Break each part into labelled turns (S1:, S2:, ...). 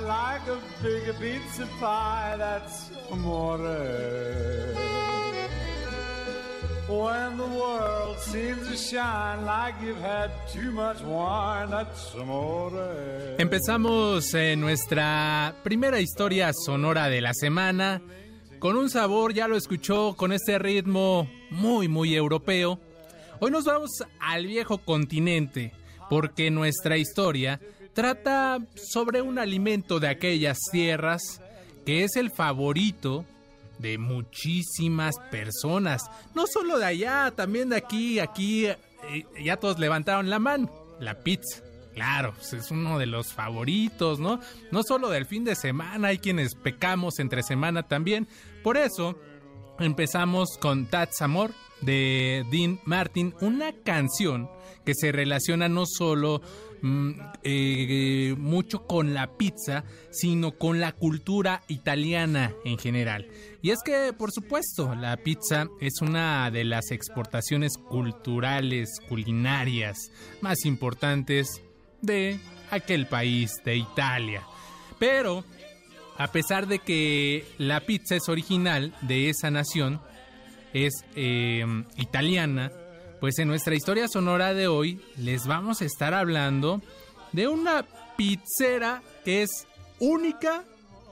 S1: like a big pizza pie, that's amore. When the world seems to shine like you've had too much wine, that's amore.
S2: Empezamos eh, nuestra primera historia sonora de la semana con un sabor, ya lo escuchó, con este ritmo muy, muy europeo. Hoy nos vamos al viejo continente porque nuestra historia trata sobre un alimento de aquellas tierras que es el favorito de muchísimas personas. No solo de allá, también de aquí, aquí eh, ya todos levantaron la mano. La pizza. Claro, pues es uno de los favoritos, ¿no? No solo del fin de semana, hay quienes pecamos entre semana también. Por eso empezamos con Tats Amor de Dean Martin, una canción que se relaciona no solo mm, eh, mucho con la pizza, sino con la cultura italiana en general. Y es que, por supuesto, la pizza es una de las exportaciones culturales, culinarias más importantes de aquel país, de Italia. Pero, a pesar de que la pizza es original de esa nación, es eh, italiana, pues en nuestra historia sonora de hoy les vamos a estar hablando de una pizzera que es única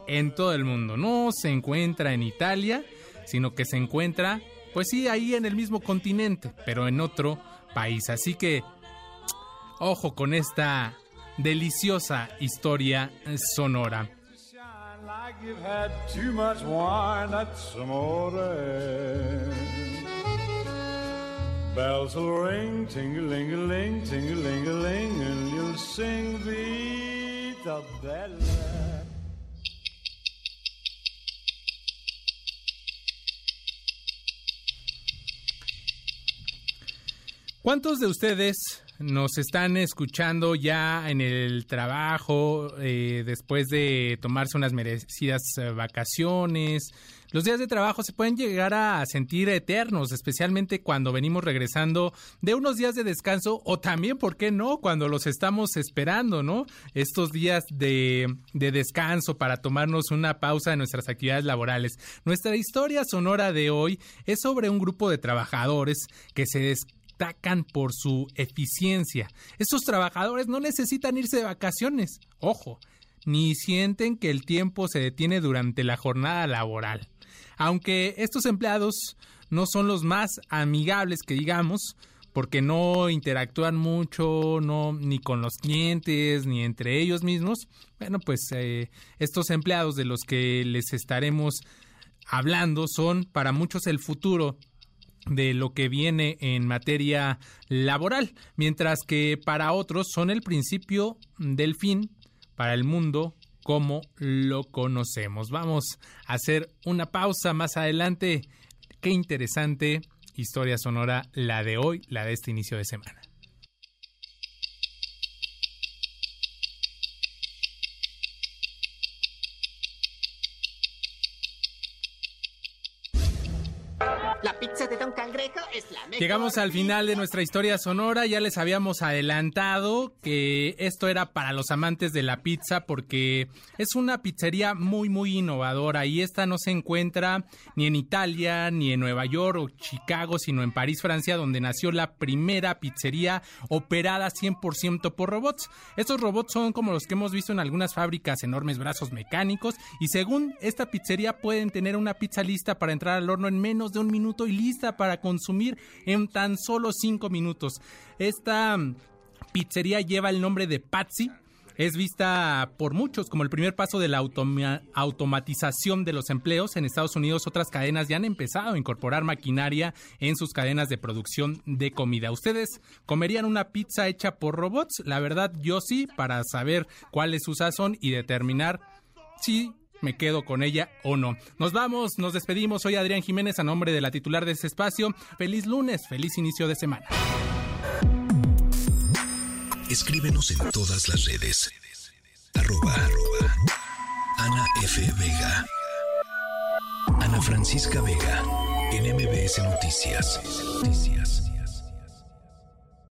S2: en todo el mundo. No se encuentra en Italia, sino que se encuentra, pues sí, ahí en el mismo continente, pero en otro país. Así que, ojo con esta deliciosa historia sonora.
S1: Like you've had too much wine, that's amore. Bells will ring, ting-a-ling-a-ling, ting-a-ling-a-ling, and you'll sing Vita Bella.
S2: ¿Cuántos de ustedes nos están escuchando ya en el trabajo, eh, después de tomarse unas merecidas eh, vacaciones? Los días de trabajo se pueden llegar a sentir eternos, especialmente cuando venimos regresando de unos días de descanso o también, ¿por qué no?, cuando los estamos esperando, ¿no? Estos días de, de descanso para tomarnos una pausa de nuestras actividades laborales. Nuestra historia sonora de hoy es sobre un grupo de trabajadores que se destacan por su eficiencia. Estos trabajadores no necesitan irse de vacaciones, ojo, ni sienten que el tiempo se detiene durante la jornada laboral. Aunque estos empleados no son los más amigables que digamos, porque no interactúan mucho, no ni con los clientes ni entre ellos mismos. Bueno, pues eh, estos empleados de los que les estaremos hablando son para muchos el futuro de lo que viene en materia laboral, mientras que para otros son el principio del fin para el mundo como lo conocemos. Vamos a hacer una pausa más adelante. Qué interesante historia sonora la de hoy, la de este inicio de semana.
S3: La pizza de Don Cangrejo es la mejor.
S2: Llegamos al final de nuestra historia sonora, ya les habíamos adelantado que esto era para los amantes de la pizza porque es una pizzería muy muy innovadora y esta no se encuentra ni en Italia, ni en Nueva York o Chicago, sino en París, Francia, donde nació la primera pizzería operada 100% por robots. Estos robots son como los que hemos visto en algunas fábricas, enormes brazos mecánicos y según esta pizzería pueden tener una pizza lista para entrar al horno en menos de un minuto y lista para consumir en tan solo cinco minutos. Esta mm, pizzería lleva el nombre de Patsy. es vista por muchos como el primer paso de la automatización de los empleos. En Estados Unidos otras cadenas ya han empezado a incorporar maquinaria en sus cadenas de producción de comida. ¿Ustedes comerían una pizza hecha por robots? La verdad yo sí, para saber cuál es su sazón y determinar si me quedo con ella o no. Nos vamos, nos despedimos. Soy Adrián Jiménez a nombre de la titular de este espacio. Feliz lunes, feliz inicio de semana.
S4: Escríbenos en todas las redes. Arroba, Ana F. Vega. Ana Francisca Vega. En MBS. Noticias.